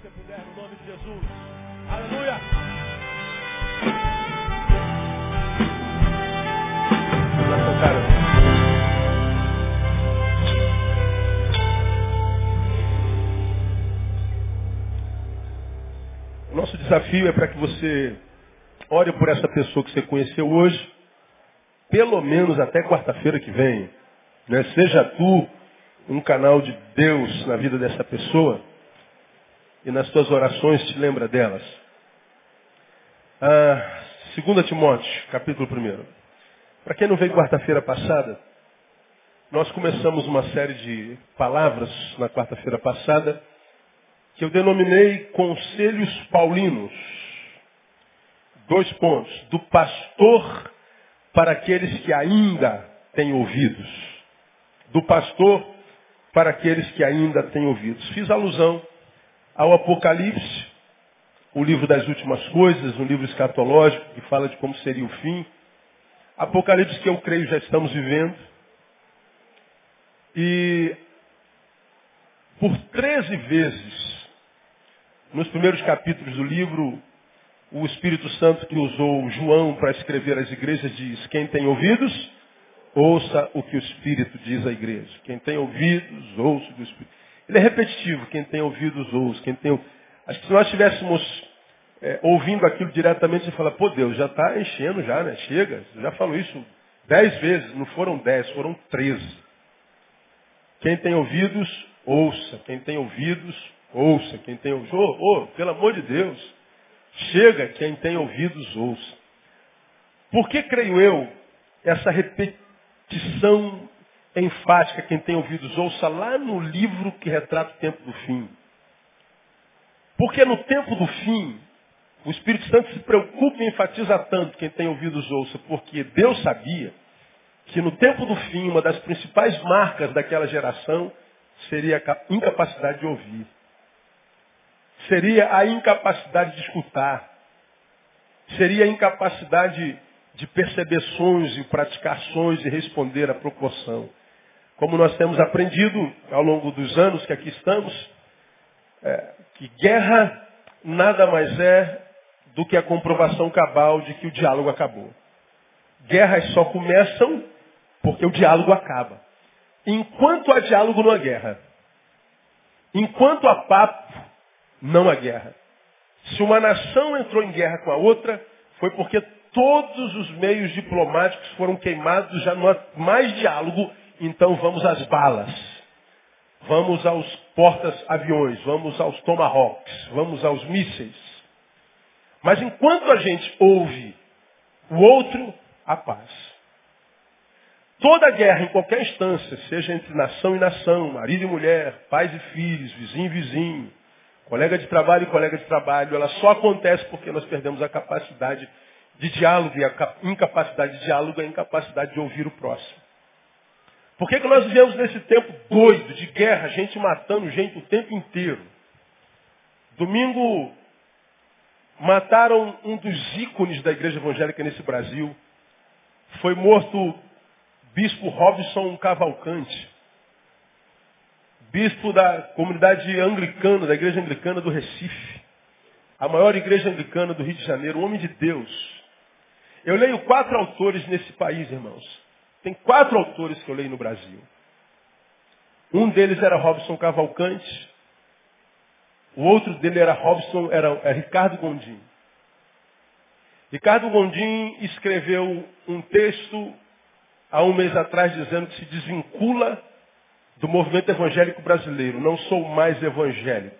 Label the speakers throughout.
Speaker 1: você puder, no nome de Jesus. Aleluia. O nosso desafio é para que você ore por essa pessoa que você conheceu hoje, pelo menos até quarta-feira que vem. Né? Seja tu um canal de Deus na vida dessa pessoa e nas tuas orações te lembra delas. Ah, 2 Timóteo, capítulo 1. Para quem não veio quarta-feira passada, nós começamos uma série de palavras na quarta-feira passada que eu denominei Conselhos Paulinos. Dois pontos. Do pastor para aqueles que ainda têm ouvidos. Do pastor para aqueles que ainda têm ouvidos. Fiz alusão ao Apocalipse, o livro das últimas coisas, um livro escatológico que fala de como seria o fim. Apocalipse que eu creio já estamos vivendo. E por 13 vezes, nos primeiros capítulos do livro, o Espírito Santo que usou João para escrever as igrejas diz, quem tem ouvidos, ouça o que o Espírito diz à igreja. Quem tem ouvidos, ouça o que o Espírito. Ele é repetitivo, quem tem ouvidos, ouça. Quem tem... Acho que se nós estivéssemos é, ouvindo aquilo diretamente, você fala, pô Deus, já está enchendo já, né? Chega, já falou isso dez vezes, não foram dez, foram treze. Quem tem ouvidos, ouça. Quem tem ouvidos, ouça. Quem tem ouvidos, oh, oh, pelo amor de Deus, chega, quem tem ouvidos, ouça. Por que creio eu essa repetição enfática, quem tem ouvidos, ouça lá no livro que retrata o tempo do fim? Porque no tempo do fim, o Espírito Santo se preocupa e enfatiza tanto quem tem ouvidos ouça, porque Deus sabia que no tempo do fim, uma das principais marcas daquela geração seria a incapacidade de ouvir. Seria a incapacidade de escutar. Seria a incapacidade de perceber sonhos e praticar sonhos e responder à proporção. Como nós temos aprendido ao longo dos anos que aqui estamos, é, que guerra nada mais é do que a comprovação cabal de que o diálogo acabou. Guerras só começam porque o diálogo acaba. Enquanto há diálogo, não há guerra. Enquanto há papo, não há guerra. Se uma nação entrou em guerra com a outra, foi porque todos os meios diplomáticos foram queimados, já não há mais diálogo, então vamos às balas. Vamos aos portas-aviões, vamos aos tomahawks, vamos aos mísseis. Mas enquanto a gente ouve o outro, a paz. Toda guerra, em qualquer instância, seja entre nação e nação, marido e mulher, pais e filhos, vizinho e vizinho, colega de trabalho e colega de trabalho, ela só acontece porque nós perdemos a capacidade de diálogo e a incapacidade de diálogo é a incapacidade de ouvir o próximo. Por que, que nós vivemos nesse tempo doido de guerra, gente matando gente o tempo inteiro? Domingo Mataram um dos ícones da igreja evangélica nesse Brasil. Foi morto bispo Robson Cavalcante. Bispo da comunidade anglicana, da igreja anglicana do Recife. A maior igreja anglicana do Rio de Janeiro, um homem de Deus. Eu leio quatro autores nesse país, irmãos. Tem quatro autores que eu leio no Brasil. Um deles era Robson Cavalcante, o outro dele era Robson, era, era Ricardo Gondim. Ricardo Gondim escreveu um texto há um mês atrás dizendo que se desvincula do movimento evangélico brasileiro. Não sou mais evangélico.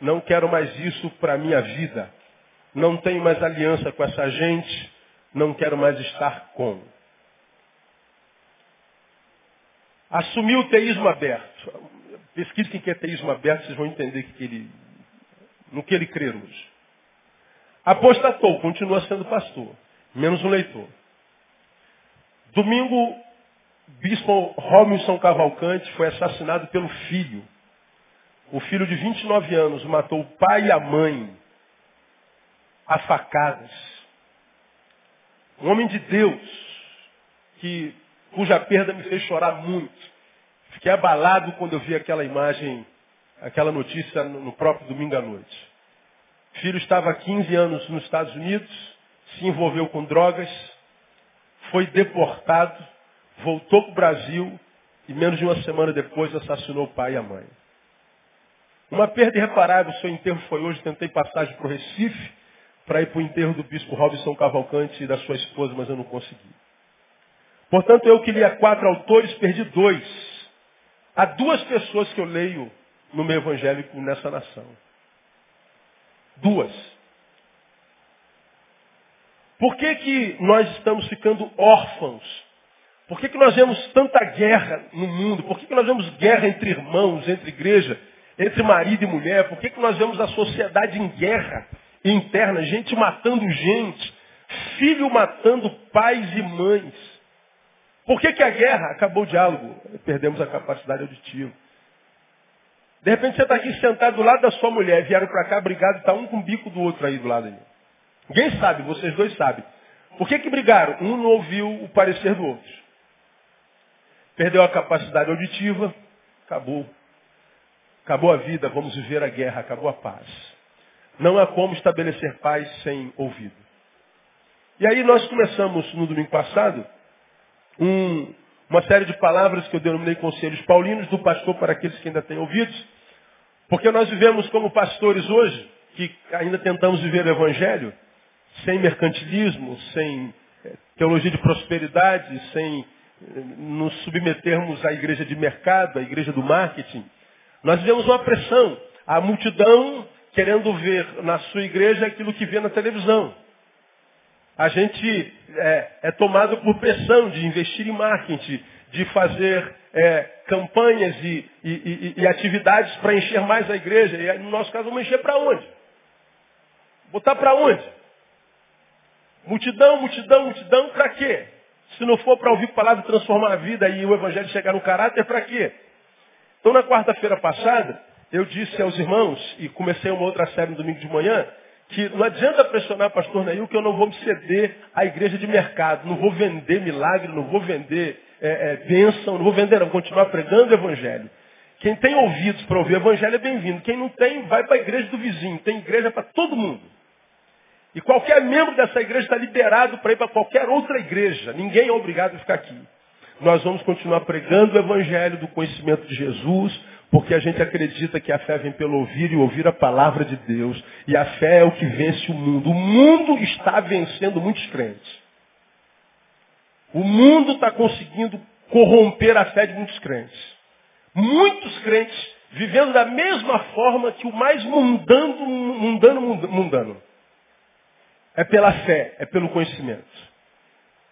Speaker 1: Não quero mais isso para a minha vida. Não tenho mais aliança com essa gente. Não quero mais estar com. Assumiu o teísmo aberto. Pesquisem que é teísmo aberto, vocês vão entender que ele, no que ele crê hoje. Apostatou, continua sendo pastor, menos um leitor. Domingo, Bispo Robinson Cavalcante foi assassinado pelo filho. O filho de 29 anos matou o pai e a mãe a facadas. Um homem de Deus, que, cuja perda me fez chorar muito. Fiquei abalado quando eu vi aquela imagem aquela notícia no próprio domingo à noite. Filho estava há 15 anos nos Estados Unidos, se envolveu com drogas, foi deportado, voltou para o Brasil e menos de uma semana depois assassinou o pai e a mãe. Uma perda irreparável, seu enterro foi hoje, tentei passagem para o Recife para ir para o enterro do bispo Robson Cavalcante e da sua esposa, mas eu não consegui. Portanto, eu que li a quatro autores, perdi dois. Há duas pessoas que eu leio no meio evangélico nessa nação. Duas. Por que, que nós estamos ficando órfãos? Por que, que nós vemos tanta guerra no mundo? Por que, que nós vemos guerra entre irmãos, entre igreja, entre marido e mulher? Por que, que nós vemos a sociedade em guerra interna, gente matando gente, filho matando pais e mães? Por que, que a guerra? Acabou o diálogo, perdemos a capacidade auditiva. De repente você está aqui sentado do lado da sua mulher, vieram para cá brigado, está um com o bico do outro aí do lado aí. Ninguém sabe, vocês dois sabem. Por que, que brigaram? Um não ouviu o parecer do outro. Perdeu a capacidade auditiva, acabou. Acabou a vida, vamos viver a guerra, acabou a paz. Não há como estabelecer paz sem ouvido. E aí nós começamos no domingo passado um, uma série de palavras que eu denominei conselhos paulinos do pastor para aqueles que ainda têm ouvidos. Porque nós vivemos como pastores hoje, que ainda tentamos viver o evangelho, sem mercantilismo, sem eh, teologia de prosperidade, sem eh, nos submetermos à igreja de mercado, à igreja do marketing. Nós vivemos uma pressão. A multidão querendo ver na sua igreja aquilo que vê na televisão. A gente é, é tomado por pressão de investir em marketing, de fazer é, campanhas e, e, e, e atividades para encher mais a igreja. E no nosso caso, vamos encher para onde? Botar para onde? Multidão, multidão, multidão, para quê? Se não for para ouvir a palavra transformar a vida e o evangelho chegar no caráter, para quê? Então, na quarta-feira passada, eu disse aos irmãos, e comecei uma outra série no domingo de manhã, que não adianta pressionar pastor Neil que eu não vou me ceder à igreja de mercado. Não vou vender milagre, não vou vender é, é, bênção, não vou vender, não. Vou continuar pregando o evangelho. Quem tem ouvidos para ouvir o evangelho é bem-vindo. Quem não tem, vai para a igreja do vizinho. Tem igreja para todo mundo. E qualquer membro dessa igreja está liberado para ir para qualquer outra igreja. Ninguém é obrigado a ficar aqui. Nós vamos continuar pregando o evangelho do conhecimento de Jesus, porque a gente acredita que a fé vem pelo ouvir e ouvir a palavra de Deus. E a fé é o que vence o mundo. O mundo está vencendo muitos crentes. O mundo está conseguindo corromper a fé de muitos crentes. Muitos crentes vivendo da mesma forma que o mais mundano, mundano, mundano. É pela fé, é pelo conhecimento.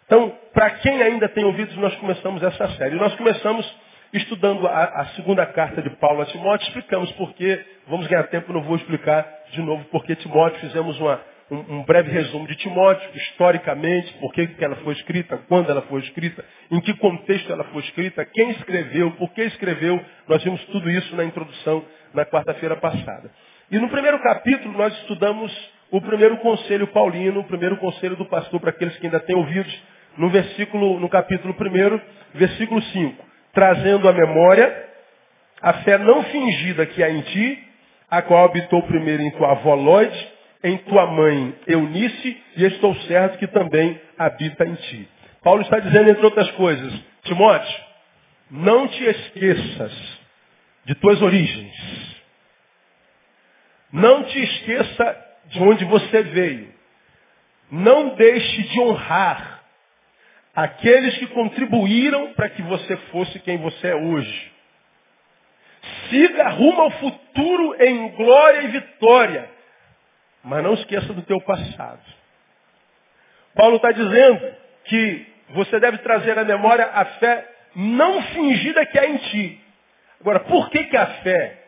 Speaker 1: Então, para quem ainda tem ouvidos, nós começamos essa série. Nós começamos Estudando a, a, segunda carta de Paulo a Timóteo, explicamos por quê. Vamos ganhar tempo, não vou explicar de novo por que Timóteo. Fizemos uma, um, um, breve resumo de Timóteo, historicamente, por que ela foi escrita, quando ela foi escrita, em que contexto ela foi escrita, quem escreveu, por que escreveu. Nós vimos tudo isso na introdução na quarta-feira passada. E no primeiro capítulo nós estudamos o primeiro conselho paulino, o primeiro conselho do pastor para aqueles que ainda têm ouvidos, no versículo, no capítulo 1, versículo 5 trazendo à memória a fé não fingida que há em ti, a qual habitou primeiro em tua avó Lloyd, em tua mãe Eunice, e estou certo que também habita em ti. Paulo está dizendo, entre outras coisas, Timóteo, não te esqueças de tuas origens. Não te esqueça de onde você veio. Não deixe de honrar aqueles que contribuíram para que você fosse quem você é hoje. Siga rumo ao futuro em glória e vitória. Mas não esqueça do teu passado. Paulo está dizendo que você deve trazer à memória a fé não fingida que há em ti. Agora, por que, que a fé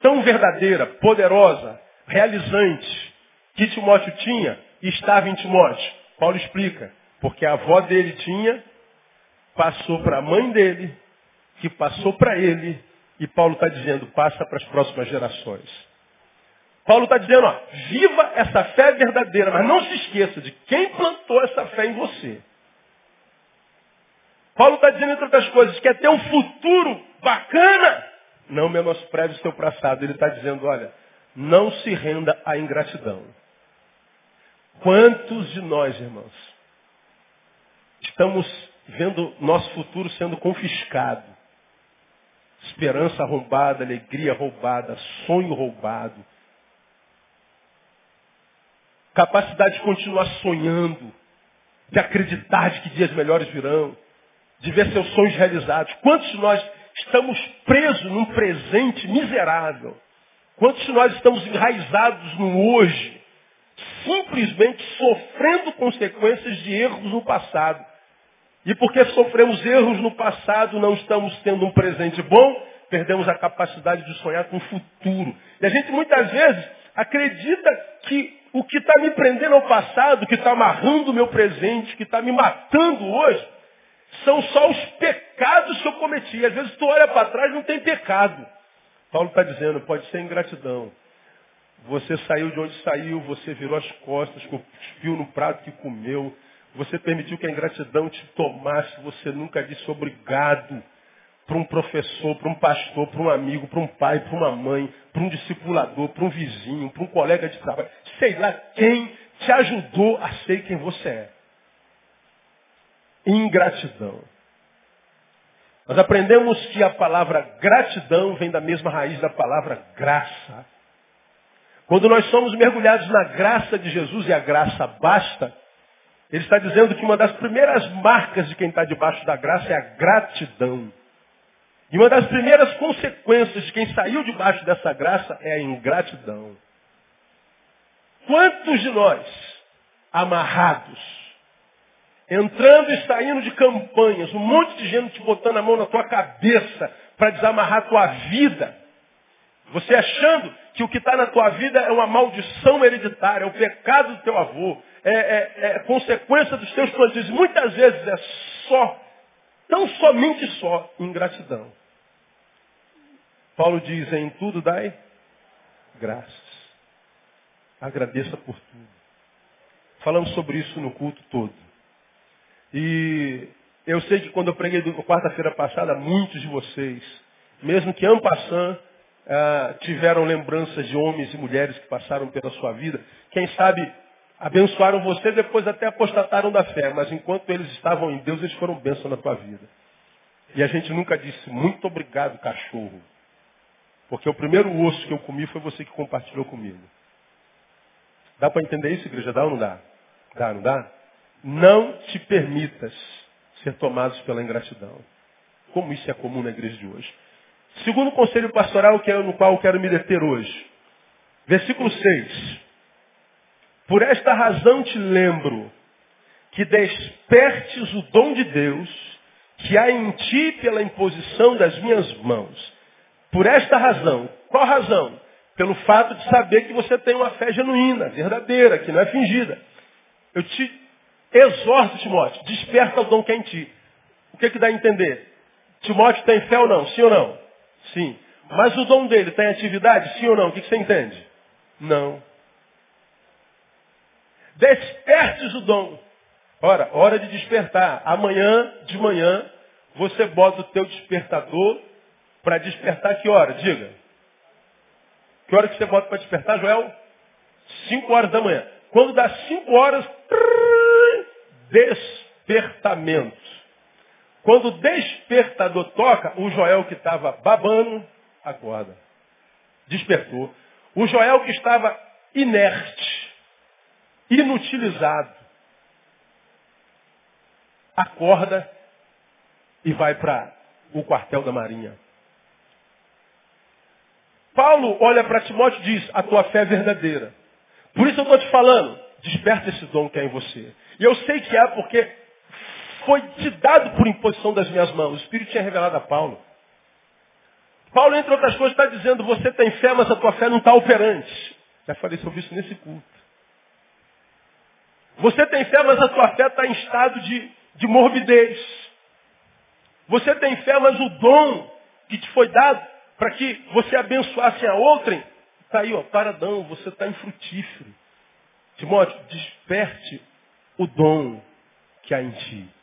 Speaker 1: tão verdadeira, poderosa, realizante, que Timóteo tinha, estava em Timóteo? Paulo explica. Porque a avó dele tinha, passou para a mãe dele, que passou para ele, e Paulo está dizendo, passa para as próximas gerações. Paulo está dizendo, ó, viva essa fé verdadeira, mas não se esqueça de quem plantou essa fé em você. Paulo está dizendo, entre outras coisas, quer ter um futuro bacana, Não menospreze o seu passado. Ele está dizendo, olha, não se renda à ingratidão. Quantos de nós, irmãos, estamos vendo nosso futuro sendo confiscado? Esperança roubada, alegria roubada, sonho roubado. Capacidade de continuar sonhando, de acreditar de que dias melhores virão, de ver seus sonhos realizados. Quantos de nós estamos presos num presente miserável? Quantos de nós estamos enraizados no hoje, simplesmente sofrendo consequências de erros no passado? E porque sofremos erros no passado, não estamos tendo um presente bom, perdemos a capacidade de sonhar com o futuro. E a gente muitas vezes acredita que o que está me prendendo ao passado, que está amarrando o meu presente, que está me matando hoje, são só os pecados que eu cometi. Às vezes tu olha para trás não tem pecado. Paulo está dizendo, pode ser ingratidão. Você saiu de onde saiu, você virou as costas, cuspiu no prato que comeu. Você permitiu que a ingratidão te tomasse, você nunca disse obrigado para um professor, para um pastor, para um amigo, para um pai, para uma mãe, para um discipulador, para um vizinho, para um colega de trabalho. Sei lá quem te ajudou a ser quem você é ingratidão. Nós aprendemos que a palavra gratidão vem da mesma raiz da palavra graça. Quando nós somos mergulhados na graça de Jesus e a graça basta, ele está dizendo que uma das primeiras marcas de quem está debaixo da graça é a gratidão. E uma das primeiras consequências de quem saiu debaixo dessa graça é a ingratidão. Quantos de nós, amarrados, entrando e saindo de campanhas, um monte de gente botando a mão na tua cabeça para desamarrar a tua vida. Você achando que o que está na tua vida é uma maldição hereditária, é o pecado do teu avô, é, é, é consequência dos teus plantios. Muitas vezes é só, tão somente só, ingratidão. Paulo diz, em tudo dai graças. Agradeça por tudo. Falamos sobre isso no culto todo. E eu sei que quando eu preguei quarta-feira passada, muitos de vocês, mesmo que en passant, ah, tiveram lembranças de homens e mulheres que passaram pela sua vida. Quem sabe abençoaram você, depois até apostataram da fé, mas enquanto eles estavam em Deus, eles foram bênção na tua vida. E a gente nunca disse, muito obrigado, cachorro. Porque o primeiro osso que eu comi foi você que compartilhou comigo. Dá para entender isso, igreja? Dá ou não dá? Dá, não dá? Não te permitas ser tomados pela ingratidão. Como isso é comum na igreja de hoje. Segundo conselho pastoral que é no qual eu quero me deter hoje. Versículo 6. Por esta razão te lembro que despertes o dom de Deus que há em ti pela imposição das minhas mãos. Por esta razão. Qual razão? Pelo fato de saber que você tem uma fé genuína, verdadeira, que não é fingida. Eu te Exorta Timóteo, desperta o dom que é em ti. O que, que dá a entender? Timóteo tem fé ou não? Sim ou não? Sim. Mas o dom dele está em atividade? Sim ou não? O que, você entende? Não. Despertes o dom. Ora, hora de despertar. Amanhã, de manhã, você bota o teu despertador para despertar que hora? Diga. Que hora que você bota para despertar, Joel? 5 horas da manhã. Quando dá 5 horas, despertamento. Quando o despertador toca, o Joel que estava babando, acorda. Despertou. O Joel que estava inerte, inutilizado, acorda e vai para o quartel da marinha. Paulo olha para Timóteo e diz, a tua fé é verdadeira. Por isso eu estou te falando, desperta esse dom que é em você. E eu sei que há porque foi te dado por imposição das minhas mãos. O Espírito tinha revelado a Paulo. Paulo, entre outras coisas, está dizendo, você tem fé, mas a tua fé não está operante. Já falei sobre isso nesse culto. Você tem fé, mas a tua fé está em estado de, de morbidez. Você tem fé, mas o dom que te foi dado para que você abençoasse a outrem, está aí, ó, paradão, você está infrutífero. Timóteo, desperte o dom que há em ti.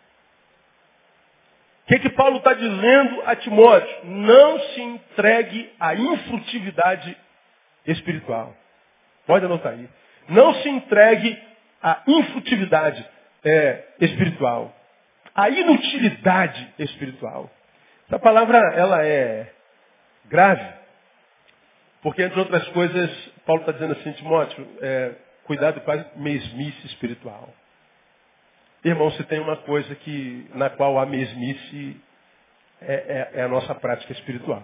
Speaker 1: O que, que Paulo está dizendo a Timóteo? Não se entregue à infrutividade espiritual. Pode anotar aí. Não se entregue à infrutividade é, espiritual. À inutilidade espiritual. Essa palavra, ela é grave. Porque, entre outras coisas, Paulo está dizendo assim, Timóteo, é, cuidado com a mesmice espiritual. Irmão, se tem uma coisa que, na qual a mesmice é, é, é a nossa prática espiritual.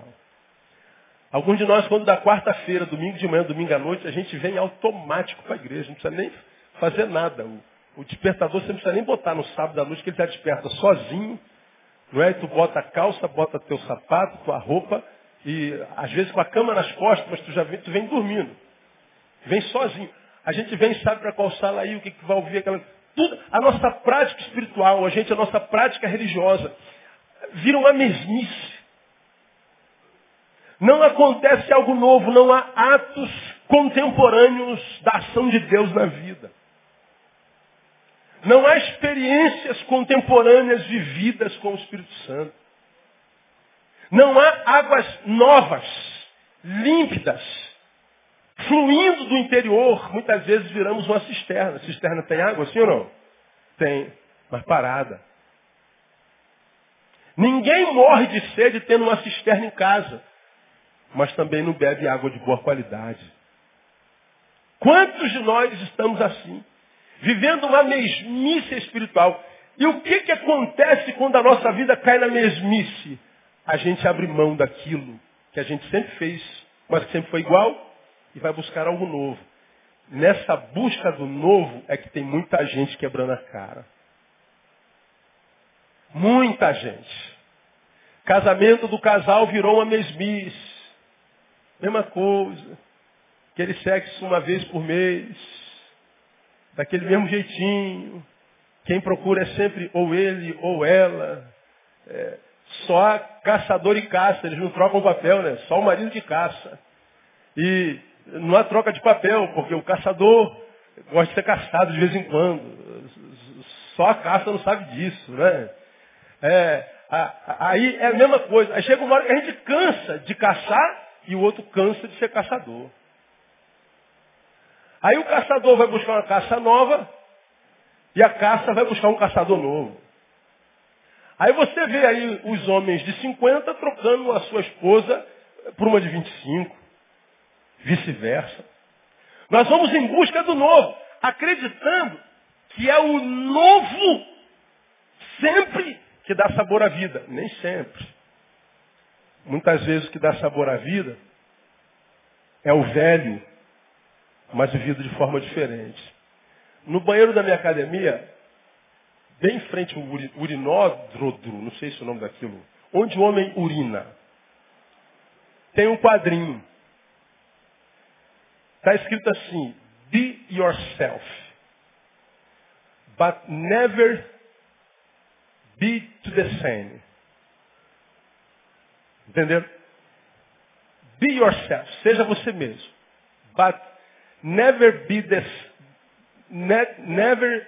Speaker 1: Alguns de nós, quando da quarta-feira, domingo de manhã, domingo à noite, a gente vem automático para a igreja, não precisa nem fazer nada. O, o, despertador você não precisa nem botar no sábado à noite, que ele já desperta sozinho. Não é? Tu bota a calça, bota teu sapato, tua roupa, e às vezes com a cama nas costas, mas tu já vem, tu vem dormindo. Vem sozinho. A gente vem sabe para qual sala aí, o que, que vai ouvir aquela. Tudo, a nossa prática espiritual, a gente, a nossa prática religiosa, vira uma mesmice. Não acontece algo novo, não há atos contemporâneos da ação de Deus na vida. Não há experiências contemporâneas vividas com o Espírito Santo. Não há águas novas, límpidas, fluindo do interior. Muitas vezes viramos uma cisterna. Cisterna tem água, sim ou não? Tem, mas parada. Ninguém morre de sede tendo uma cisterna em casa, mas também não bebe água de boa qualidade. Quantos de nós estamos assim? Vivendo uma mesmice espiritual. E o que, que acontece quando a nossa vida cai na mesmice? A gente abre mão daquilo que a gente sempre fez, mas que sempre foi igual, e vai buscar algo novo. Nessa busca do novo é que tem muita gente quebrando a cara. Muita gente. Casamento do casal virou uma mesmice. Mesma coisa. Aquele sexo uma vez por mês. Daquele mesmo jeitinho. Quem procura é sempre ou ele ou ela. É, só caçador e caça. Eles não trocam papel, né? Só o marido que caça. E não há troca de papel, porque o caçador gosta de ser caçado de vez em quando. Só a caça não sabe disso, né? É, aí é a mesma coisa. Aí chega uma hora que a gente cansa de caçar e o outro cansa de ser caçador. Aí o caçador vai buscar uma caça nova e a caça vai buscar um caçador novo. Aí você vê aí os homens de 50 trocando a sua esposa por uma de 25 vice-versa. Nós vamos em busca do novo, acreditando que é o novo sempre que dá sabor à vida. Nem sempre. Muitas vezes o que dá sabor à vida é o velho, mas vivido de forma diferente. No banheiro da minha academia, bem em frente ao urinódromo, não sei se é o nome daquilo, onde o homem urina, tem um quadrinho. Está escrito assim, be yourself, but never be to the same. Entenderam? Be yourself, seja você mesmo. But never be the, ne, never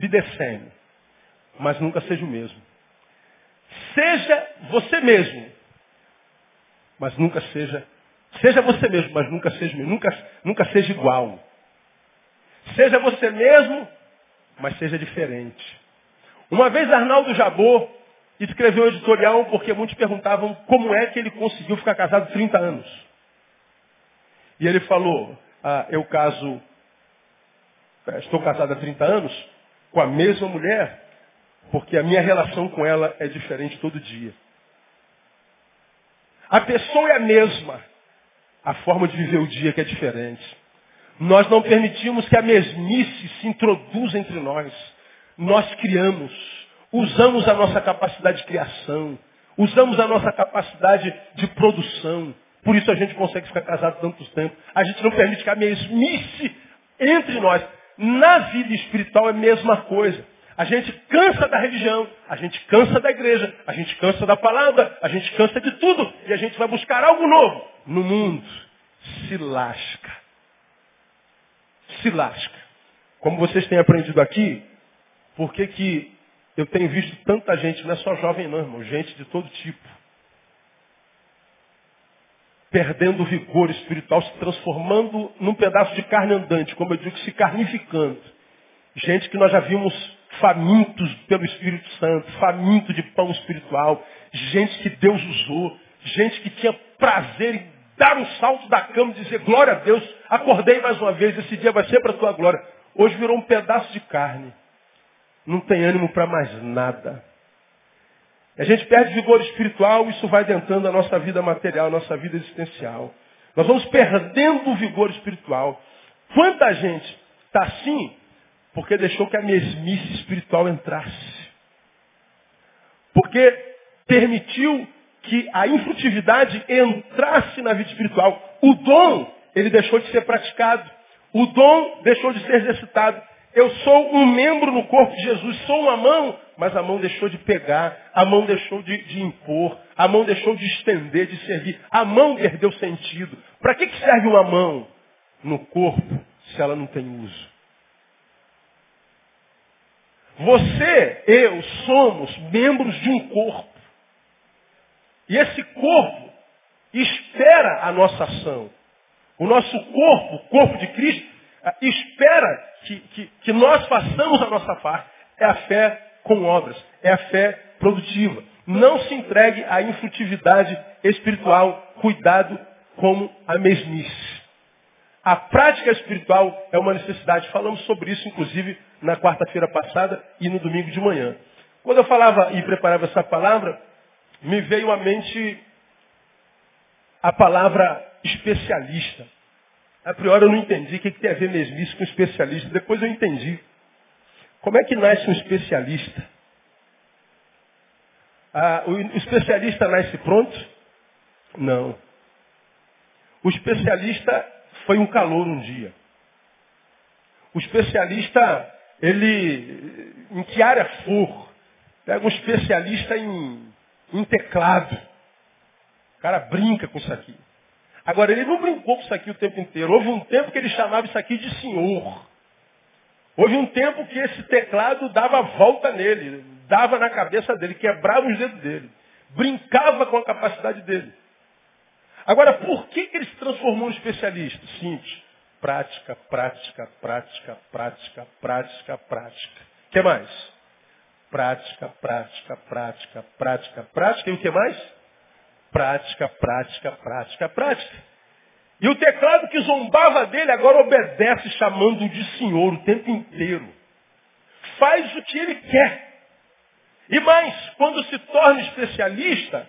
Speaker 1: be the same. Mas nunca seja o mesmo. Seja você mesmo, mas nunca seja Seja você mesmo, mas nunca seja, nunca, nunca seja igual. Seja você mesmo, mas seja diferente. Uma vez Arnaldo Jabor escreveu um editorial porque muitos perguntavam como é que ele conseguiu ficar casado 30 anos. E ele falou, ah, eu caso, eh, estou casado há 30 anos com a mesma mulher, porque a minha relação com ela é diferente todo dia. A pessoa é a mesma, a forma de viver o dia que é diferente. Nós não permitimos que a mesmice se introduza entre nós. Nós criamos, usamos a nossa capacidade de criação, usamos a nossa capacidade de produção. Por isso a gente consegue ficar casado tanto tempo. A gente não permite que a mesmice entre nós. Na vida espiritual é a mesma coisa. A gente cansa da religião, a gente cansa da igreja, a gente cansa da palavra, a gente cansa de tudo e a gente vai buscar algo novo no mundo. Se lasca. Se lasca. Como vocês têm aprendido aqui, por que, que Eu tenho visto tanta gente, não é só jovem não, irmão, gente de todo tipo. Perdendo o vigor espiritual, se transformando num pedaço de carne andante, como eu digo, se carnificando. Gente que nós já vimos famintos pelo Espírito Santo, faminto de pão espiritual, gente que Deus usou, gente que tinha prazer em dar um salto da cama e dizer glória a Deus, acordei mais uma vez, esse dia vai ser para a tua glória. Hoje virou um pedaço de carne. Não tem ânimo para mais nada. A gente perde vigor espiritual, isso vai adentrando a nossa vida material, a nossa vida existencial. Nós vamos perdendo o vigor espiritual. Quanta gente está assim porque deixou que a mesmice espiritual entrasse. Porque permitiu que a infrutividade entrasse na vida espiritual. O dom, ele deixou de ser praticado. O dom deixou de ser exercitado. Eu sou um membro no corpo de Jesus, sou uma mão, mas a mão deixou de pegar, a mão deixou de, de impor, a mão deixou de estender, de servir. A mão perdeu sentido. Para que, que serve uma mão no corpo se ela não tem uso? Você, eu, somos membros de um corpo. E esse corpo espera a nossa ação. O nosso corpo, o corpo de Cristo, ah, espera que, que, que nós façamos a nossa parte. É a fé com obras. É a fé produtiva. Não se entregue à infrutividade espiritual. Cuidado como a mesmice. A prática espiritual é uma necessidade. Falamos sobre isso, inclusive, na quarta-feira passada e no domingo de manhã. Quando eu falava e preparava essa palavra, me veio à mente a palavra especialista. A priori eu não entendi o que, tem a ver mesmice com especialista. Depois eu entendi. Como é que nasce um especialista? Ah, o especialista nasce pronto? Não. O especialista foi um calor um dia. O especialista, ele, em que área for, pega um especialista em, em teclado. O cara brinca com isso aqui. Agora, ele não brincou com isso aqui o tempo inteiro. Houve um tempo que ele chamava isso aqui de senhor. Houve um tempo que esse teclado dava volta nele, dava na cabeça dele, quebrava os dedos dele, brincava com a capacidade dele. Agora, por que, que ele se transformou em especialista? Simples. Prática, prática, prática, prática, prática, prática. O que mais? Prática, prática, prática, prática, prática. E o que mais? Prática, prática, prática, prática. E o teclado que zombava dele agora obedece chamando-o de senhor o tempo inteiro. Faz o que ele quer. E mais, quando se torna especialista,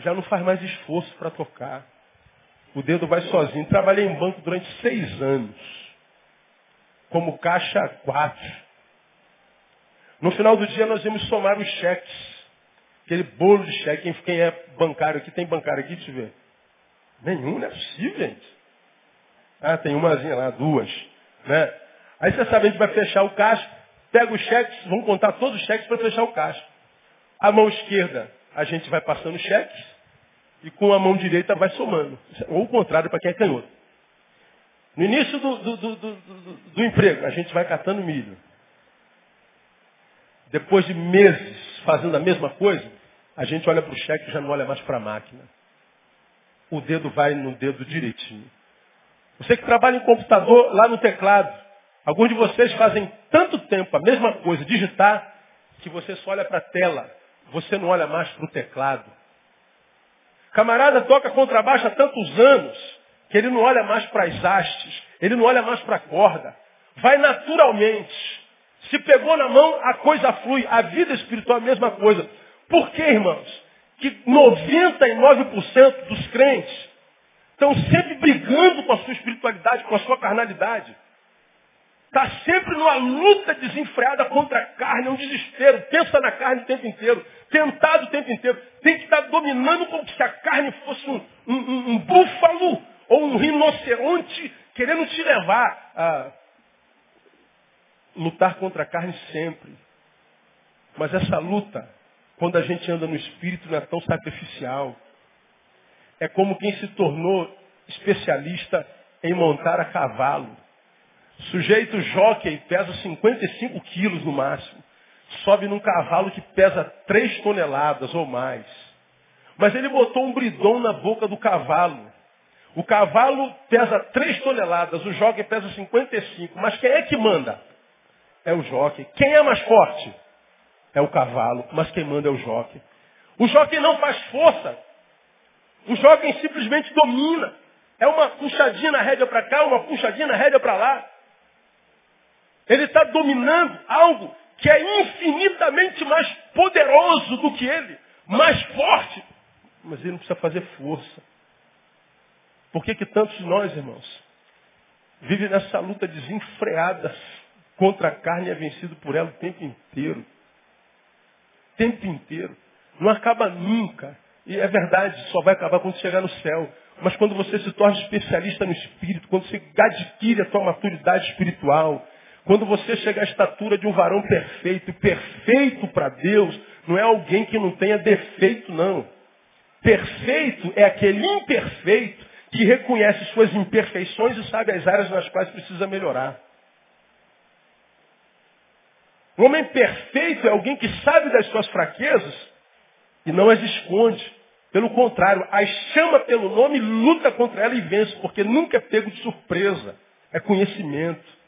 Speaker 1: já não faz mais esforço para tocar. O dedo vai sozinho. Trabalhei em banco durante seis anos. Como caixa quatro. No final do dia nós íamos somar os cheques. Aquele bolo de cheque. Quem é bancário aqui? Tem bancário aqui? Deixa eu ver. Nenhum, não é possível, gente. Ah, tem umazinha lá, duas. Né? Aí você sabe, a gente vai fechar o caixa, pega os cheques, vamos contar todos os cheques para fechar o caixa. A mão esquerda a gente vai passando cheques e com a mão direita vai somando. Ou o contrário para quem é canhoto. No início do, do, do, do, emprego, a gente vai catando milho. Depois de meses fazendo a mesma coisa, a gente olha para o cheque e já não olha mais para a máquina. O dedo vai no dedo direitinho. Você que trabalha em computador, lá no teclado, alguns de vocês fazem tanto tempo a mesma coisa, digitar, que você só olha para a tela você não olha mais para o teclado. Camarada toca contrabaixo há tantos anos que ele não olha mais para as hastes, ele não olha mais para a corda. Vai naturalmente. Se pegou na mão, a coisa flui. A vida espiritual é a mesma coisa. Por que, irmãos? Que 99% dos crentes estão sempre brigando com a sua espiritualidade, com a sua carnalidade. Está sempre numa luta desenfreada contra a carne, é um desespero. Pensa na carne o tempo inteiro. Tentado o tempo inteiro. Tem que estar dominando como se a carne fosse um, um, um, um búfalo ou um rinoceronte querendo te levar a lutar contra a carne sempre. Mas essa luta, quando a gente anda no espírito, não é tão sacrificial. É como quem se tornou especialista em montar a cavalo. Sujeito jockey pesa 55 quilos no máximo. Sobe num cavalo que pesa três toneladas ou mais. Mas ele botou um bridon na boca do cavalo. O cavalo pesa três toneladas, o jockey pesa 55. Mas quem é que manda? É o jockey. Quem é mais forte? É o cavalo, mas quem manda é o jockey. O jockey não faz força. O jockey simplesmente domina. É uma puxadinha na rédea para cá, uma puxadinha na rédea para lá. Ele está dominando algo que é infinitamente mais poderoso do que ele, mais forte. Mas ele não precisa fazer força. Por que, que tantos de nós, irmãos, vivem nessa luta desenfreada contra a carne e é vencido por ela o tempo inteiro? O tempo inteiro. Não acaba nunca. E é verdade, só vai acabar quando chegar no céu. Mas quando você se torna especialista no espírito, quando você adquire a tua maturidade espiritual, quando você chega à estatura de um varão perfeito, perfeito para Deus, não é alguém que não tenha defeito, não. Perfeito é aquele imperfeito que reconhece suas imperfeições e sabe as áreas nas quais precisa melhorar. O homem perfeito é alguém que sabe das suas fraquezas e não as esconde. Pelo contrário, as chama pelo nome, luta contra ela e vence, porque nunca é pego de surpresa. É conhecimento.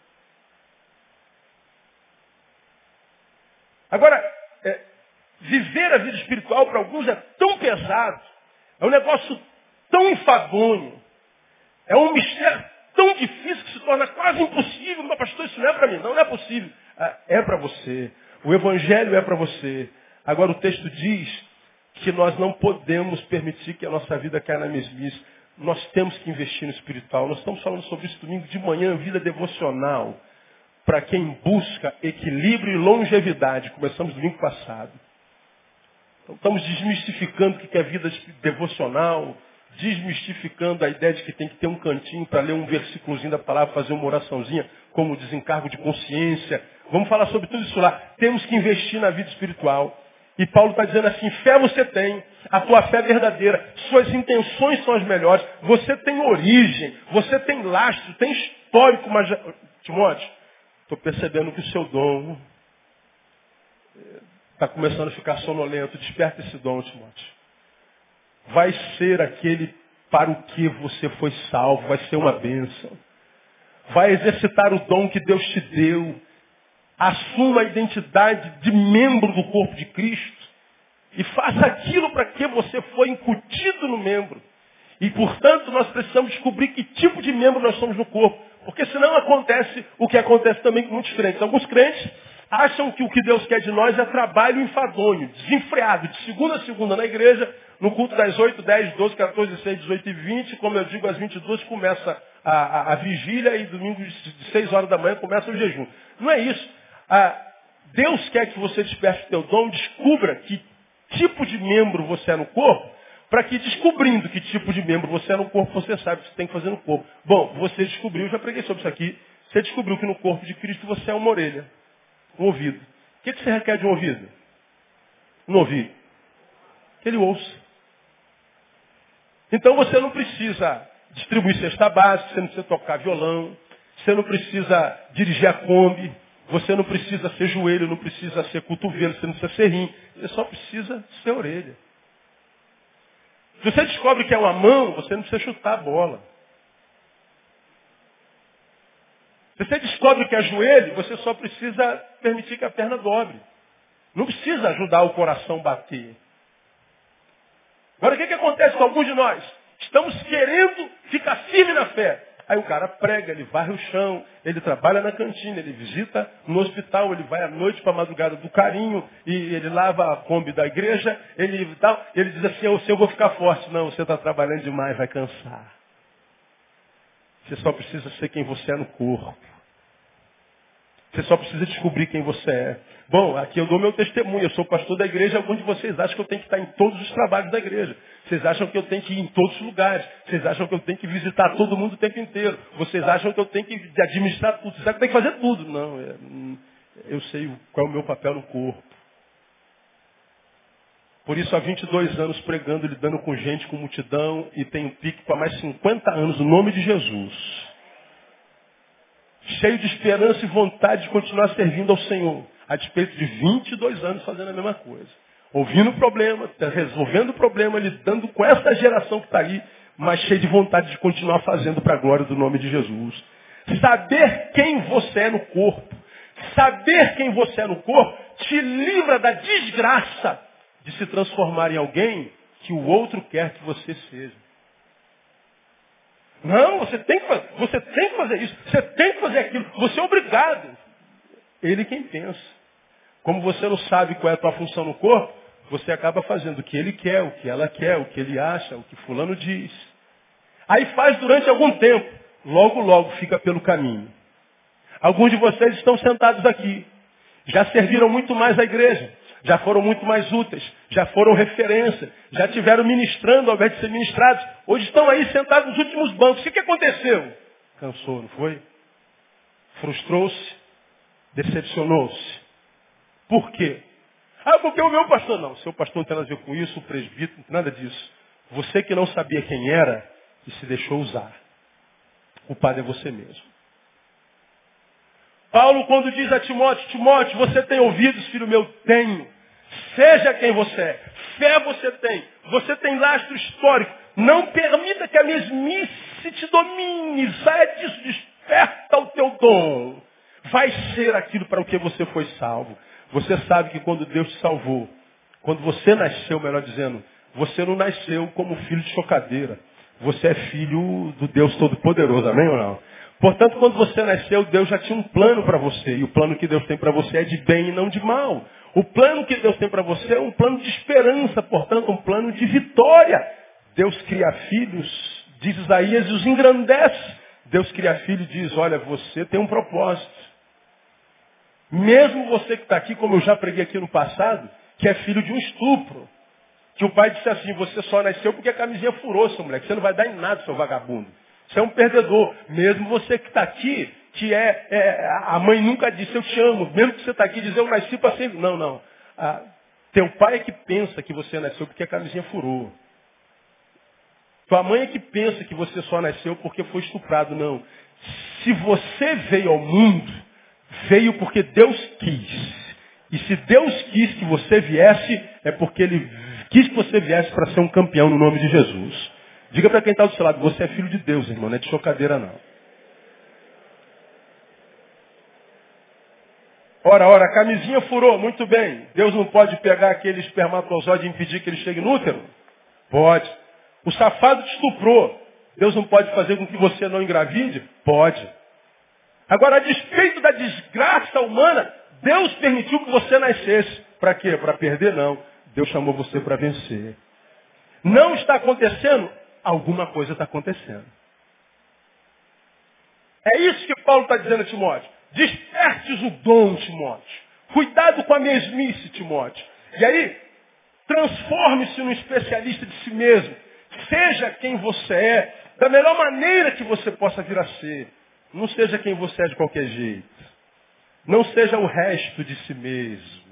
Speaker 1: Agora, é, viver a vida espiritual para alguns é tão pesado, é um negócio tão enfadonho, é um mistério tão difícil que se torna quase impossível. Mas pastor, isso não é para mim. Não, não é possível. Ah, é para você. O evangelho é para você. Agora o texto diz que nós não podemos permitir que a nossa vida caia na mesmice. Nós temos que investir no espiritual. Nós estamos falando sobre isso domingo de manhã, vida devocional. Para quem busca equilíbrio e longevidade. Começamos domingo passado. Então, estamos desmistificando o que é vida devocional, desmistificando a ideia de que tem que ter um cantinho para ler um versículozinho da palavra, fazer uma oraçãozinha como desencargo de consciência. Vamos falar sobre tudo isso lá. Temos que investir na vida espiritual. E Paulo está dizendo assim, fé você tem, a tua fé é verdadeira, suas intenções são as melhores, você tem origem, você tem lastro, tem histórico, mas, Timóteo, estou percebendo que o seu dom está começando a ficar sonolento, desperta esse dom, Timóteo. Vai ser aquele para o que você foi salvo, vai ser uma bênção. Vai exercitar o dom que Deus te deu, assuma a identidade de membro do corpo de Cristo e faça aquilo para que você foi incutido no membro. E, portanto, nós precisamos descobrir que tipo de membro nós somos no corpo. Porque senão acontece o que acontece também com muitos crentes. Alguns crentes acham que o que Deus quer de nós é trabalho enfadonho, desenfreado, de segunda a segunda na igreja, no culto das 8, 10, 12, 14, 16, 18 e 20, como eu digo, às 22 começa a, a, a vigília e domingo de 6 horas da manhã começa o jejum. Não é isso. Ah, Deus quer que você desperte o teu dom, descubra que tipo de membro você é no corpo, para que descobrindo que tipo de membro você é no corpo, você sabe o que você tem que fazer no corpo. Bom, você descobriu, já preguei sobre isso aqui, você descobriu que no corpo de Cristo você é uma orelha, um ouvido. O que, que você requer de um ouvido? Um ouvido. Que ele ouça. Então você não precisa distribuir cesta básica, você não precisa tocar violão, você não precisa dirigir a Kombi, você não precisa ser joelho, não precisa ser cotovelo, você não precisa ser rim. Você só precisa ser orelha. Se você descobre que é uma mão, você não precisa chutar a bola. Se você descobre que é joelho, você só precisa permitir que a perna dobre. Não precisa ajudar o coração a bater. Agora o que, que acontece com alguns de nós? Estamos querendo ficar firme na fé. Aí o cara prega, ele varre o chão, ele trabalha na cantina, ele visita no hospital, ele vai à noite para a madrugada do carinho e ele lava a Kombi da igreja, ele, dá, ele diz assim, eu, eu vou ficar forte. Não, você está trabalhando demais, vai cansar. Você só precisa ser quem você é no corpo. Você só precisa descobrir quem você é. Bom, aqui eu dou meu testemunho. Eu sou pastor da igreja. Alguns de vocês acham que eu tenho que estar em todos os trabalhos da igreja. Vocês acham que eu tenho que ir em todos os lugares. Vocês acham que eu tenho que visitar todo mundo o tempo inteiro. Vocês acham que eu tenho que administrar tudo. Vocês acham que eu tenho que fazer tudo. Não, é, hum, eu sei qual é o meu papel no corpo. Por isso, há 22 anos pregando, lidando com gente, com multidão, e tenho pique para mais 50 anos, no nome de Jesus cheio de esperança e vontade de continuar servindo ao Senhor. a despeito de 22 anos fazendo a mesma coisa. Ouvindo o problema, resolvendo o problema, lidando com essa geração que está aí, mas cheia de vontade de continuar fazendo para a glória do nome de Jesus. Saber quem você é no corpo, saber quem você é no corpo, te livra da desgraça de se transformar em alguém que o outro quer que você seja. Não, você tem que fazer, você tem que fazer isso, você tem que fazer aquilo, você é obrigado. Ele quem pensa. Como você não sabe qual é a tua função no corpo, você acaba fazendo o que ele quer, o que ela quer, o que ele acha, o que fulano diz. Aí faz durante algum tempo, logo logo fica pelo caminho. Alguns de vocês estão sentados aqui, já serviram muito mais a igreja, já foram muito mais úteis, já foram referência, já tiveram ministrando ao invés de ser ministrados. Hoje estão aí sentados nos últimos bancos. O que aconteceu? Cansou, não foi? Frustrou-se, decepcionou-se. Por quê? Ah, porque o meu pastor não. O seu pastor não tem nada a ver com isso, o presbítero não tem nada disso. Você que não sabia quem era e se deixou usar. O padre é você mesmo. Paulo, quando diz a Timóteo, Timóteo, você tem ouvidos, filho meu? Tenho. Seja quem você é. Fé você tem. Você tem lastro histórico. Não permita que a mesmice te domine. Saia disso, desperta o teu dom. Vai ser aquilo para o que você foi salvo. Você sabe que quando Deus te salvou, quando você nasceu, melhor dizendo, você não nasceu como filho de chocadeira. Você é filho do Deus Todo-Poderoso, amém ou não? Portanto, quando você nasceu, Deus já tinha um plano para você. E o plano que Deus tem para você é de bem e não de mal. O plano que Deus tem para você é um plano de esperança, portanto, um plano de vitória. Deus cria filhos, diz Isaías, e os engrandece. Deus cria filho e diz, olha, você tem um propósito. Mesmo você que está aqui, como eu já preguei aqui no passado, que é filho de um estupro. Que o pai disse assim, você só nasceu porque a camisinha furou, seu moleque. Você não vai dar em nada, seu vagabundo. Você é um perdedor. Mesmo você que está aqui, que é, é, a mãe nunca disse eu te amo. Mesmo que você está aqui dizer eu nasci para sempre. Não, não. Ah, teu pai é que pensa que você nasceu porque a camisinha furou. Tua mãe é que pensa que você só nasceu porque foi estuprado. Não. Se você veio ao mundo, veio porque Deus quis. E se Deus quis que você viesse, é porque Ele quis que você viesse para ser um campeão no nome de Jesus. Diga para quem está do seu lado, você é filho de Deus, irmão, não é de chocadeira não. Ora, ora, a camisinha furou, muito bem. Deus não pode pegar aquele espermatozoide e impedir que ele chegue no útero? Pode. O safado te estuprou. Deus não pode fazer com que você não engravide? Pode. Agora, a despeito da desgraça humana, Deus permitiu que você nascesse. Para quê? Para perder? Não. Deus chamou você para vencer. Não está acontecendo? alguma coisa está acontecendo. É isso que Paulo está dizendo a Timóteo. Despertes o dom, Timóteo. Cuidado com a mesmice, Timóteo. E aí, transforme-se num especialista de si mesmo. Seja quem você é, da melhor maneira que você possa vir a ser. Não seja quem você é de qualquer jeito. Não seja o resto de si mesmo.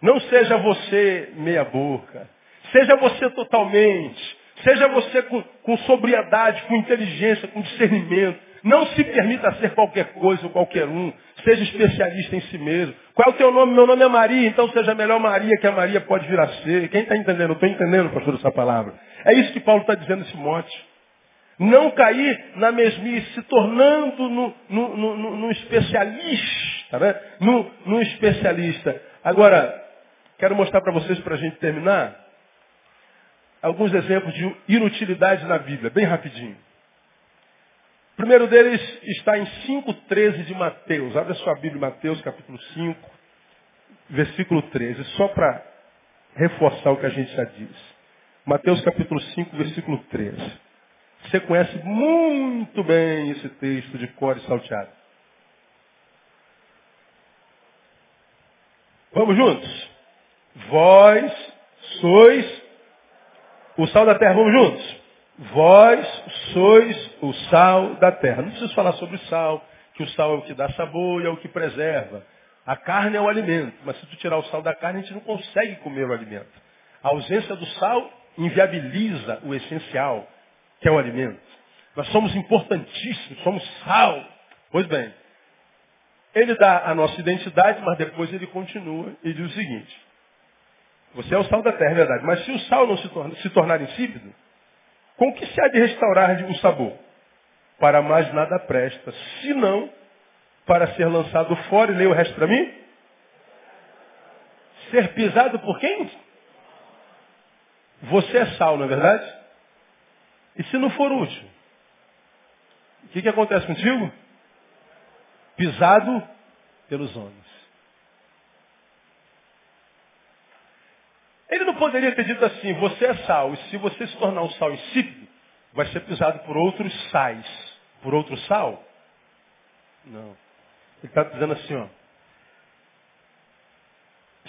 Speaker 1: Não seja você meia boca. Seja você totalmente. Seja você com, com sobriedade, com inteligência, com discernimento. Não se permita ser qualquer coisa ou qualquer um. Seja especialista em si mesmo. Qual é o teu nome? Meu nome é Maria, então seja a melhor Maria que a Maria pode vir a ser. Quem está entendendo? Estou entendendo, pastor, essa palavra. É isso que Paulo está dizendo nesse monte. Não cair na mesmice, se tornando no, no, no, no especialista, né? No especialista. Agora, quero mostrar para vocês, para a gente terminar, alguns exemplos de inutilidade na Bíblia, bem rapidinho. O primeiro deles está em 5,13 de Mateus. Abre a sua Bíblia, Mateus, capítulo 5, versículo 13. Só para reforçar o que a gente já disse. Mateus, capítulo 5, versículo 13. Você conhece muito bem esse texto de cor e salteado. Vamos juntos? Vós sois o sal da terra, vamos juntos? Vós sois o sal da terra. Não preciso falar sobre o sal, que o sal é o que dá sabor e é o que preserva. A carne é o alimento, mas se tu tirar o sal da carne, a gente não consegue comer o alimento. A ausência do sal inviabiliza o essencial, que é o alimento. Nós somos importantíssimos, somos sal. Pois bem, Ele dá a nossa identidade, mas depois ele continua e diz o seguinte. Você é o sal da terra, é verdade. Mas se o sal não se, torna, se tornar insípido, com que se há de restaurar um sabor? Para mais nada presta, senão para ser lançado fora, e leia o resto para mim. Ser pisado por quem? Você é sal, não é verdade? E se não for útil? O que, que acontece contigo? Pisado pelos homens. Ele não poderia ter dito assim, você é sal, e se você se tornar um sal insípido, vai ser pisado por outros sais. Por outro sal? Não. Ele está dizendo assim, ó.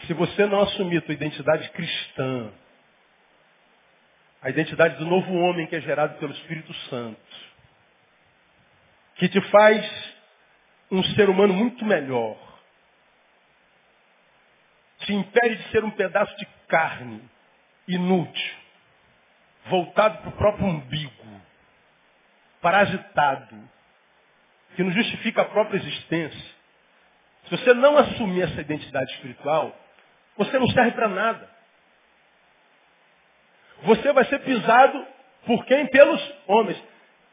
Speaker 1: Se você não assumir a tua identidade cristã, a identidade do novo homem que é gerado pelo Espírito Santo, que te faz um ser humano muito melhor, te impede de ser um pedaço de carne inútil, voltado para o próprio umbigo, parasitado, que não justifica a própria existência. Se você não assumir essa identidade espiritual, você não serve para nada. Você vai ser pisado por quem? Pelos homens.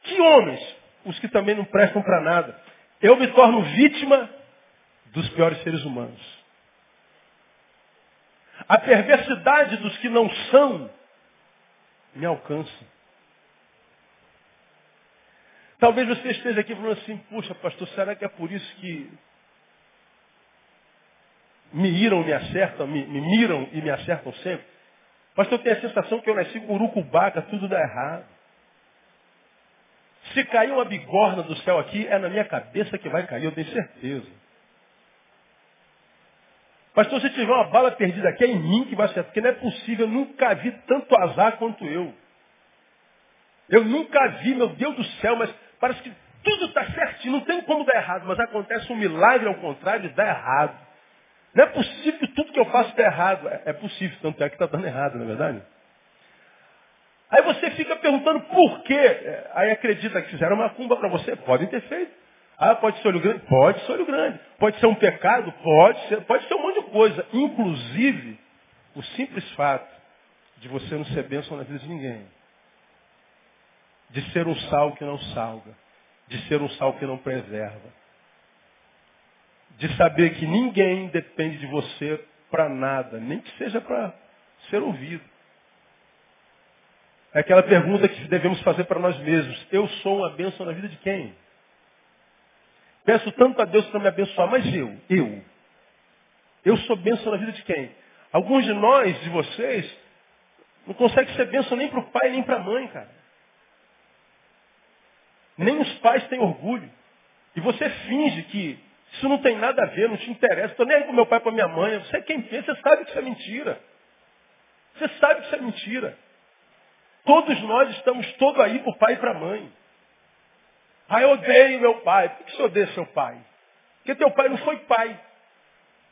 Speaker 1: Que homens? Os que também não prestam para nada. Eu me torno vítima dos piores seres humanos. A perversidade dos que não são me alcança. Talvez você esteja aqui falando assim, puxa pastor, será que é por isso que me iram, me acertam, me, me miram e me acertam sempre? Pastor, eu tenho a sensação que eu nasci com urucubaca, tudo dá errado. Se cair uma bigorna do céu aqui, é na minha cabeça que vai cair, eu tenho certeza. Pastor, se tiver uma bala perdida aqui, é em mim que vai ser, porque não é possível, eu nunca vi tanto azar quanto eu. Eu nunca vi, meu Deus do céu, mas parece que tudo está certinho, não tem como dar errado, mas acontece um milagre ao contrário dar errado. Não é possível que tudo que eu faço dê errado. É, é possível, tanto é que está dando errado, não é verdade? Aí você fica perguntando por quê. É, aí acredita que fizeram uma cumba para você? Podem ter feito. Ah, pode ser olho grande? Pode ser olho grande. Pode ser um pecado? Pode ser. Pode ser um monte de coisa. Inclusive, o simples fato de você não ser bênção na vida de ninguém. De ser um sal que não salga. De ser um sal que não preserva. De saber que ninguém depende de você para nada, nem que seja para ser ouvido. É aquela pergunta que devemos fazer para nós mesmos. Eu sou uma bênção na vida de quem? Peço tanto a Deus para me abençoar, mas eu, eu. Eu sou bênção na vida de quem? Alguns de nós, de vocês, não conseguem ser bênção nem para o pai, nem para a mãe, cara. Nem os pais têm orgulho. E você finge que isso não tem nada a ver, não te interessa. Estou nem aí com meu pai para minha mãe. Você é quem pensa, você sabe que isso é mentira. Você sabe que isso é mentira. Todos nós estamos todo aí para o pai e para a mãe. Ah, eu odeio meu pai. Por que você odeia seu pai? Porque teu pai não foi pai.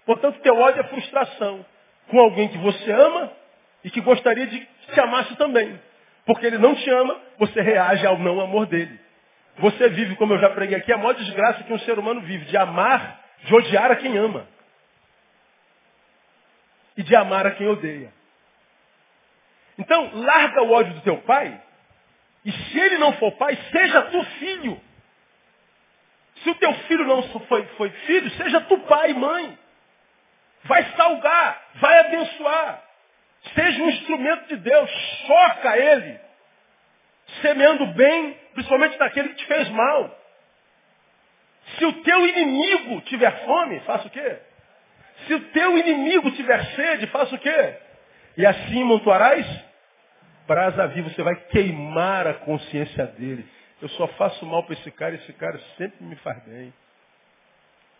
Speaker 1: Portanto, teu ódio é frustração. Com alguém que você ama e que gostaria de que te amasse também. Porque ele não te ama, você reage ao não amor dele. Você vive, como eu já preguei aqui, a maior desgraça que um ser humano vive, de amar, de odiar a quem ama. E de amar a quem odeia. Então, larga o ódio do teu pai, e se ele não for pai, seja tu filho. Se o teu filho não foi, foi filho, seja tu pai e mãe. Vai salgar, vai abençoar. Seja um instrumento de Deus, choca ele, semeando bem, principalmente daquele que te fez mal. Se o teu inimigo tiver fome, faça o quê? Se o teu inimigo tiver sede, faça o quê? E assim montuarás brasa viva. Você vai queimar a consciência dele. Eu só faço mal para esse cara, esse cara sempre me faz bem.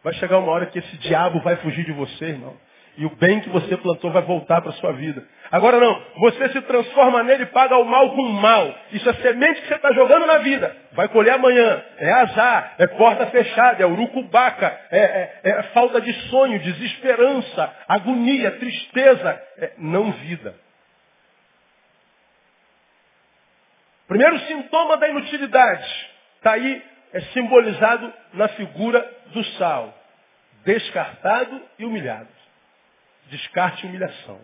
Speaker 1: Vai chegar uma hora que esse diabo vai fugir de você, irmão. E o bem que você plantou vai voltar para a sua vida. Agora não, você se transforma nele e paga o mal com o mal. Isso é semente que você está jogando na vida. Vai colher amanhã. É azar, é porta fechada, é urucubaca, é, é, é falta de sonho, desesperança, agonia, tristeza. É não vida. Primeiro sintoma da inutilidade. Está aí, é simbolizado na figura do sal. descartado e humilhado. Descarte e humilhação.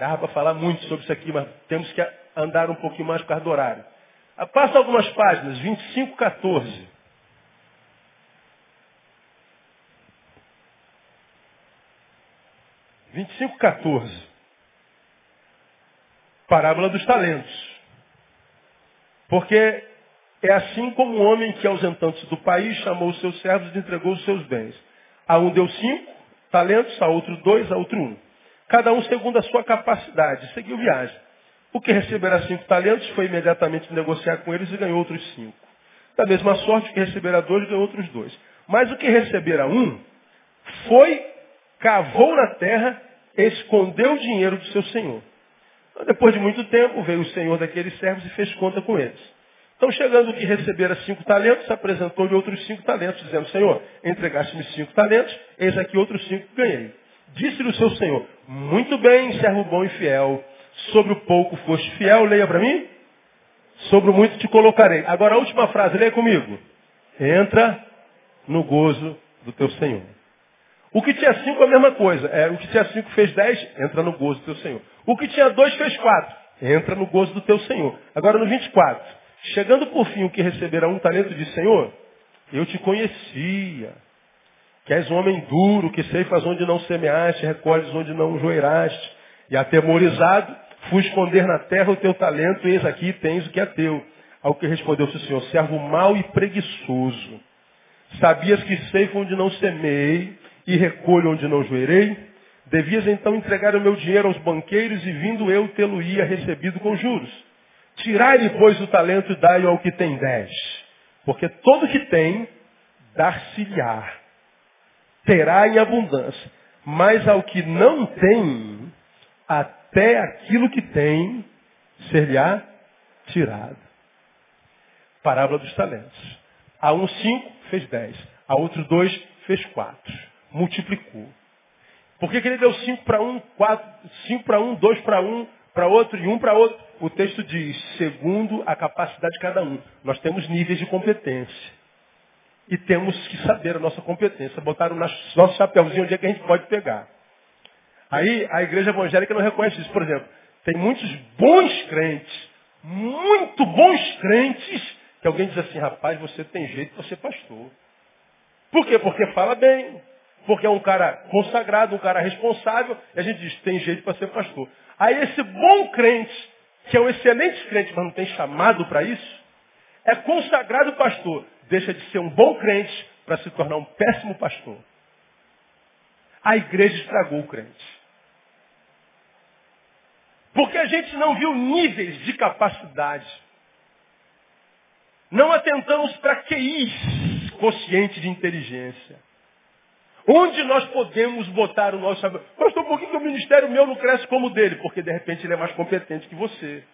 Speaker 1: Dá para falar muito sobre isso aqui, mas temos que andar um pouquinho mais por causa do horário. Ah, passa algumas páginas, 25, 14. Vinte e cinco, 14. Parábola dos talentos. Porque é assim como um homem que, ausentando-se do país, chamou os seus servos e entregou os seus bens. A um deu cinco talentos, a outro dois, a outro um. Cada um segundo a sua capacidade. Seguiu viagem. O que receberá cinco talentos foi imediatamente negociar com eles e ganhou outros cinco. Da mesma sorte, o que receberá dois ganhou outros dois. Mas o que receberá um foi, cavou na terra, escondeu o dinheiro do seu senhor. Então, depois de muito tempo, veio o senhor daqueles servos e fez conta com eles. Então, chegando o que recebera cinco talentos, apresentou-lhe outros cinco talentos, dizendo, Senhor, entregaste-me cinco talentos, eis aqui outros cinco que ganhei. Disse-lhe o seu Senhor, muito bem, servo bom e fiel. Sobre o pouco foste fiel, leia para mim. Sobre o muito te colocarei. Agora a última frase, leia comigo. Entra no gozo do teu Senhor. O que tinha cinco é a mesma coisa. É, o que tinha cinco fez dez, entra no gozo do teu Senhor. O que tinha dois fez quatro, entra no gozo do teu Senhor. Agora no 24. Chegando por fim o que receberá um talento de Senhor, eu te conhecia. Que és um homem duro, que ceifas onde não semeaste, recolhes onde não joeiraste. E atemorizado, fui esconder na terra o teu talento, eis aqui tens o que é teu. Ao que respondeu-se o Senhor, servo mau e preguiçoso. Sabias que ceifo onde não semei e recolho onde não joerei? Devias então entregar o meu dinheiro aos banqueiros e vindo eu tê-lo-ia recebido com juros. Tirai-lhe, pois, o talento e dai-o ao que tem dez. Porque todo que tem, dar-se-lhe-á. Terá em abundância. Mas ao que não tem, até aquilo que tem, ser-lhe-á tirado. Parábola dos talentos. A um cinco, fez dez. A outro dois, fez quatro. Multiplicou. Por que, que ele deu cinco para um, quatro, cinco para um, dois para um, para outro e um para outro? o texto diz, segundo a capacidade de cada um. Nós temos níveis de competência. E temos que saber a nossa competência, botar o nosso chapéuzinho onde é que a gente pode pegar. Aí a igreja evangélica não reconhece isso. Por exemplo, tem muitos bons crentes, muito bons crentes, que alguém diz assim, rapaz, você tem jeito para ser pastor. Por quê? Porque fala bem. Porque é um cara consagrado, um cara responsável, e a gente diz, tem jeito para ser pastor. Aí esse bom crente que é um excelente crente, mas não tem chamado para isso, é consagrado pastor. Deixa de ser um bom crente para se tornar um péssimo pastor. A igreja estragou o crente. Porque a gente não viu níveis de capacidade. Não atentamos para QIs consciente de inteligência. Onde nós podemos botar o nosso saber? Pastor, por que, que o ministério meu não cresce como o dele? Porque de repente ele é mais competente que você.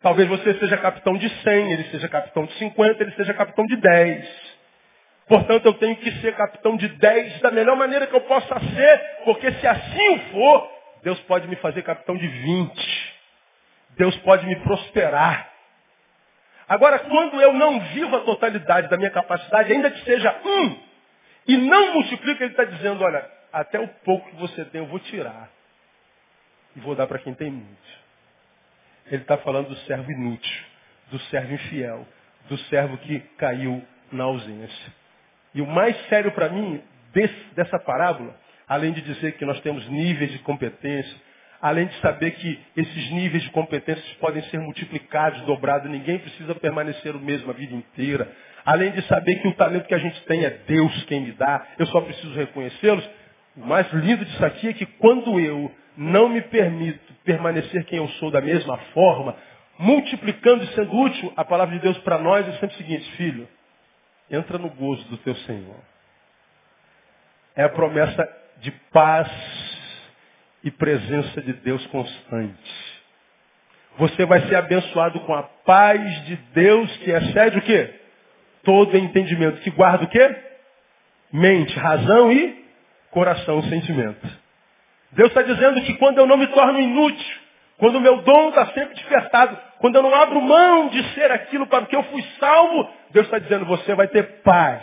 Speaker 1: Talvez você seja capitão de 100, ele seja capitão de 50, ele seja capitão de 10. Portanto, eu tenho que ser capitão de 10 da melhor maneira que eu possa ser, porque se assim for, Deus pode me fazer capitão de 20. Deus pode me prosperar. Agora, quando eu não vivo a totalidade da minha capacidade, ainda que seja um, e não multiplica, ele está dizendo, olha, até o pouco que você tem eu vou tirar. E vou dar para quem tem muito. Ele está falando do servo inútil, do servo infiel, do servo que caiu na ausência. E o mais sério para mim desse, dessa parábola, além de dizer que nós temos níveis de competência, além de saber que esses níveis de competências podem ser multiplicados, dobrados, ninguém precisa permanecer o mesmo a vida inteira, Além de saber que o talento que a gente tem é Deus quem me dá, eu só preciso reconhecê-los. O mais lindo disso aqui é que quando eu não me permito permanecer quem eu sou da mesma forma, multiplicando e sendo útil, a palavra de Deus para nós é sempre o seguinte, filho, entra no gozo do teu Senhor. É a promessa de paz e presença de Deus constante. Você vai ser abençoado com a paz de Deus que excede o quê? Todo entendimento, que guarda o quê? Mente, razão e coração, sentimento. Deus está dizendo que quando eu não me torno inútil, quando o meu dom está sempre despertado, quando eu não abro mão de ser aquilo para o que eu fui salvo, Deus está dizendo, você vai ter paz.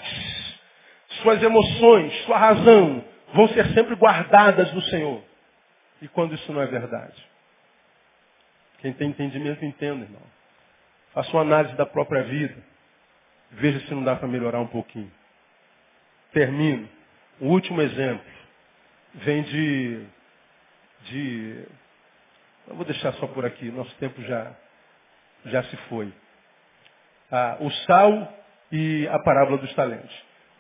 Speaker 1: suas emoções, sua razão vão ser sempre guardadas no Senhor. E quando isso não é verdade? Quem tem entendimento, entenda, irmão. Faça uma análise da própria vida. Veja se não dá para melhorar um pouquinho. Termino. O último exemplo vem de, de. Eu vou deixar só por aqui, nosso tempo já, já se foi. Ah, o sal e a parábola dos talentos.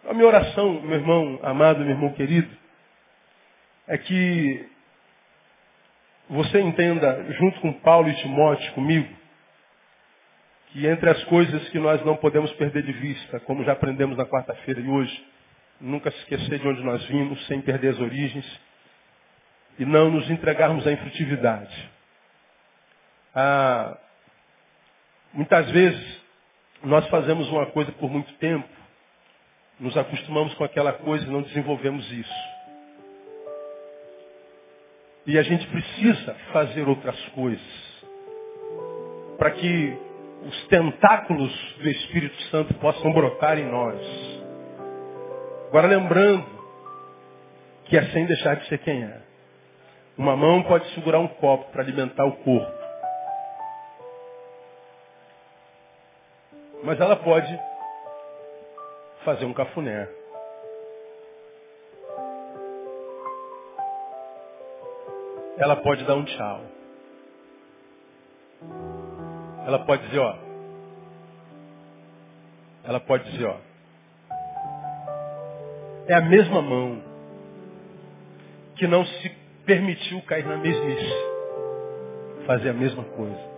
Speaker 1: A minha oração, meu irmão amado, meu irmão querido, é que você entenda, junto com Paulo e Timóteo, comigo, que entre as coisas que nós não podemos perder de vista, como já aprendemos na quarta-feira e hoje, nunca se esquecer de onde nós vimos, sem perder as origens, e não nos entregarmos à infrutividade. Ah, muitas vezes nós fazemos uma coisa por muito tempo, nos acostumamos com aquela coisa e não desenvolvemos isso. E a gente precisa fazer outras coisas para que os tentáculos do Espírito Santo possam brotar em nós. Agora lembrando que é sem deixar de ser quem é. Uma mão pode segurar um copo para alimentar o corpo. Mas ela pode fazer um cafuné. Ela pode dar um tchau. Ela pode dizer, ó. Ela pode dizer, ó. É a mesma mão que não se permitiu cair na mesmice. Fazer a mesma coisa.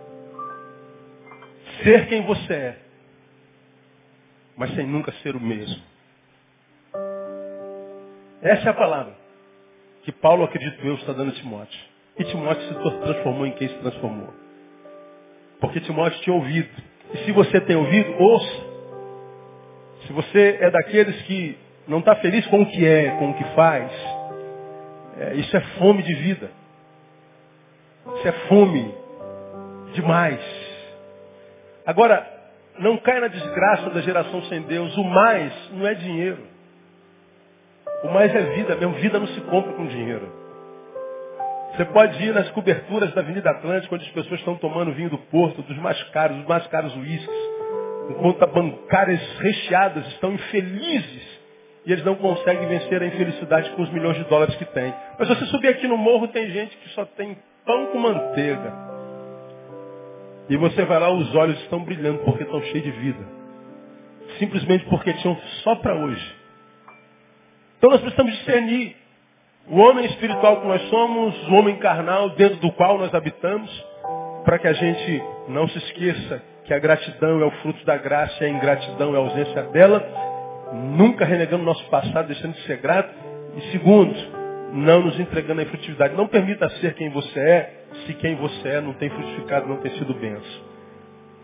Speaker 1: Ser quem você é, mas sem nunca ser o mesmo. Essa é a palavra que Paulo, acredito eu, está dando a Timóteo. E Timóteo se transformou em quem se transformou. Porque Timóteo tinha ouvido. E se você tem ouvido, ouça. Se você é daqueles que não está feliz com o que é, com o que faz, é, isso é fome de vida. Isso é fome demais. Agora, não caia na desgraça da geração sem Deus. O mais não é dinheiro. O mais é vida mesmo. Vida não se compra com dinheiro. Você pode ir nas coberturas da Avenida Atlântica, onde as pessoas estão tomando vinho do Porto, dos mais caros, os mais caros uísques, enquanto bancárias recheadas estão infelizes e eles não conseguem vencer a infelicidade com os milhões de dólares que têm. Mas se você subir aqui no morro, tem gente que só tem pão com manteiga. E você vai lá, os olhos estão brilhando porque estão cheios de vida. Simplesmente porque tinham só para hoje. Então nós precisamos discernir o homem espiritual que nós somos, o homem carnal dentro do qual nós habitamos, para que a gente não se esqueça que a gratidão é o fruto da graça e a ingratidão é a ausência dela, nunca renegando nosso passado, deixando de ser grato. E segundo, não nos entregando à frutividade. Não permita ser quem você é, se quem você é não tem frutificado, não tem sido benção.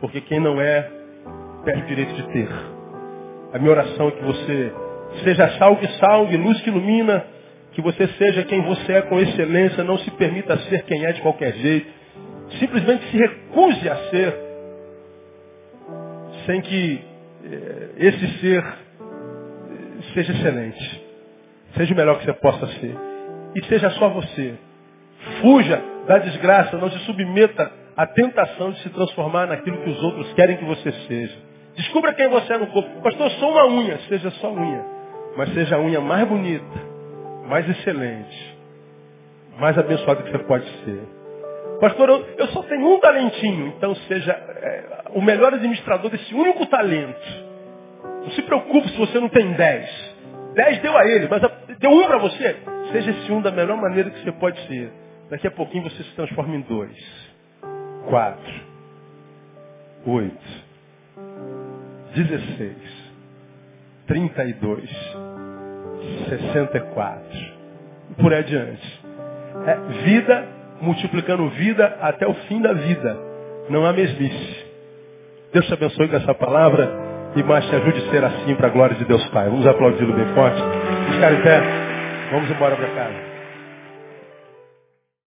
Speaker 1: Porque quem não é, perde o direito de ter. A minha oração é que você seja salve, salve, luz que ilumina, que você seja quem você é com excelência, não se permita ser quem é de qualquer jeito. Simplesmente se recuse a ser, sem que eh, esse ser seja excelente. Seja o melhor que você possa ser. E seja só você. Fuja da desgraça, não se submeta à tentação de se transformar naquilo que os outros querem que você seja. Descubra quem você é no corpo. Pastor, eu sou uma unha. Seja só unha. Mas seja a unha mais bonita, mais excelente, mais abençoada que você pode ser. Pastor, eu, eu só tenho um talentinho. Então seja é, o melhor administrador desse único talento. Não se preocupe se você não tem dez. Dez deu a ele, mas deu um para você. Seja esse um da melhor maneira que você pode ser. Daqui a pouquinho você se transforma em dois. Quatro. Oito. Dezesseis. Trinta e dois. Sessenta e quatro. E por aí adiante. É vida multiplicando vida até o fim da vida. Não há mesmice. Deus te abençoe com essa palavra. E mais te ajude a ser assim para a glória de Deus Pai. Vamos aplaudi-lo bem forte. Ficar em pé. Vamos embora para casa.